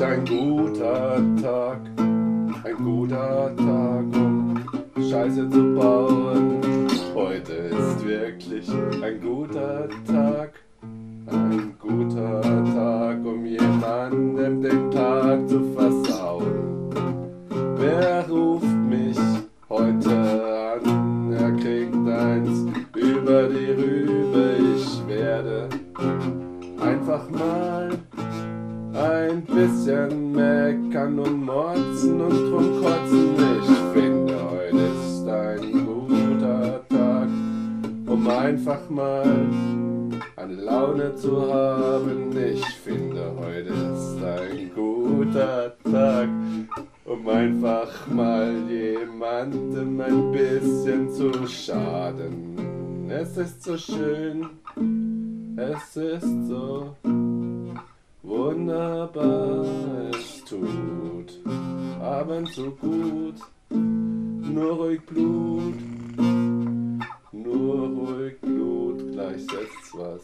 ein guter Tag, ein guter Tag, um Scheiße zu bauen. Heute ist wirklich ein guter Tag, ein guter Tag, um jemandem den Tag zu versauen. Wer ruft mich heute an? Er kriegt eins über die Rübe. Ich werde einfach mal ein bisschen meckern und morzen und drum kotzen. Ich finde, heute ist ein guter Tag, um einfach mal eine Laune zu haben. Ich finde, heute ist ein guter Tag, um einfach mal jemandem ein bisschen zu schaden. Es ist so schön, es ist so wunderbar es tut. Abend so gut, nur ruhig Blut, nur ruhig Blut, gleich setzt was.